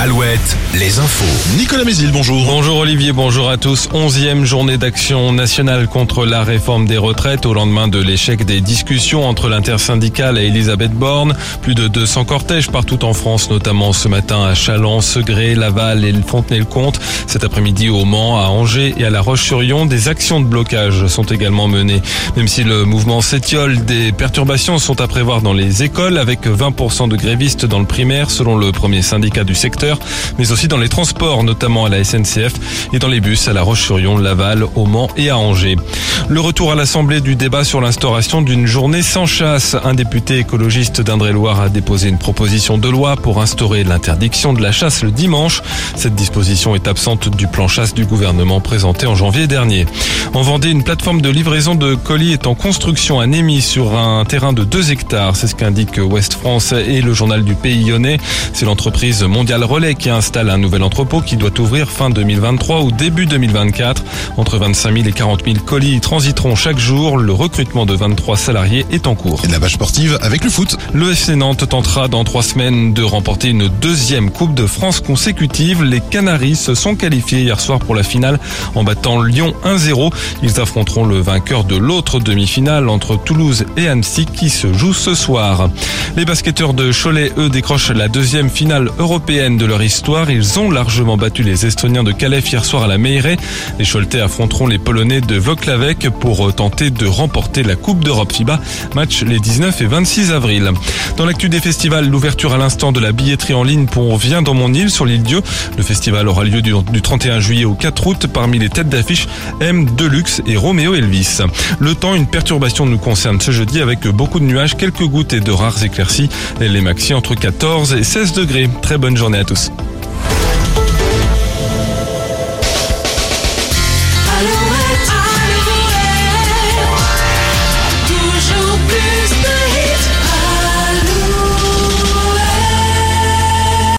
Alouette, les infos. Nicolas Mézil, bonjour. Bonjour Olivier, bonjour à tous. Onzième journée d'action nationale contre la réforme des retraites au lendemain de l'échec des discussions entre l'intersyndicale et Elisabeth Borne. Plus de 200 cortèges partout en France, notamment ce matin à Chalon, Segré, Laval et Fontenay-le-Comte. Cet après-midi au Mans, à Angers et à La Roche-sur-Yon, des actions de blocage sont également menées. Même si le mouvement s'étiole, des perturbations sont à prévoir dans les écoles avec 20% de grévistes dans le primaire selon le premier syndicat du secteur mais aussi dans les transports, notamment à la SNCF et dans les bus à La Roche-sur-Yon, Laval, au Mans et à Angers. Le retour à l'Assemblée du débat sur l'instauration d'une journée sans chasse. Un député écologiste d'Indre-et-Loire a déposé une proposition de loi pour instaurer l'interdiction de la chasse le dimanche. Cette disposition est absente du plan chasse du gouvernement présenté en janvier dernier. En Vendée, une plateforme de livraison de colis est en construction à Némy sur un terrain de 2 hectares. C'est ce qu'indique Ouest France et le journal du Pays Lyonnais. C'est l'entreprise mondiale qui installe un nouvel entrepôt qui doit ouvrir fin 2023 ou début 2024. Entre 25 000 et 40 000 colis transiteront chaque jour. Le recrutement de 23 salariés est en cours. Et la page sportive avec le foot. Le FC Nantes tentera dans trois semaines de remporter une deuxième Coupe de France consécutive. Les Canaries se sont qualifiés hier soir pour la finale en battant Lyon 1-0. Ils affronteront le vainqueur de l'autre demi-finale entre Toulouse et Annecy qui se joue ce soir. Les basketteurs de Cholet, eux, décrochent la deuxième finale européenne de leur histoire. Ils ont largement battu les Estoniens de Calais hier soir à la Meilleray. Les Choletais affronteront les Polonais de Voklavek pour tenter de remporter la Coupe d'Europe FIBA. Match les 19 et 26 avril. Dans l'actu des festivals, l'ouverture à l'instant de la billetterie en ligne pour Viens dans mon île sur l'île Dieu. Le festival aura lieu du, 31 juillet au 4 août. Parmi les têtes d'affiche, M, Deluxe et Roméo Elvis. Le temps, une perturbation nous concerne ce jeudi avec beaucoup de nuages, quelques gouttes et de rares éclaircies. Les maxi entre 14 et 16 degrés. Très bonne journée à tous. news.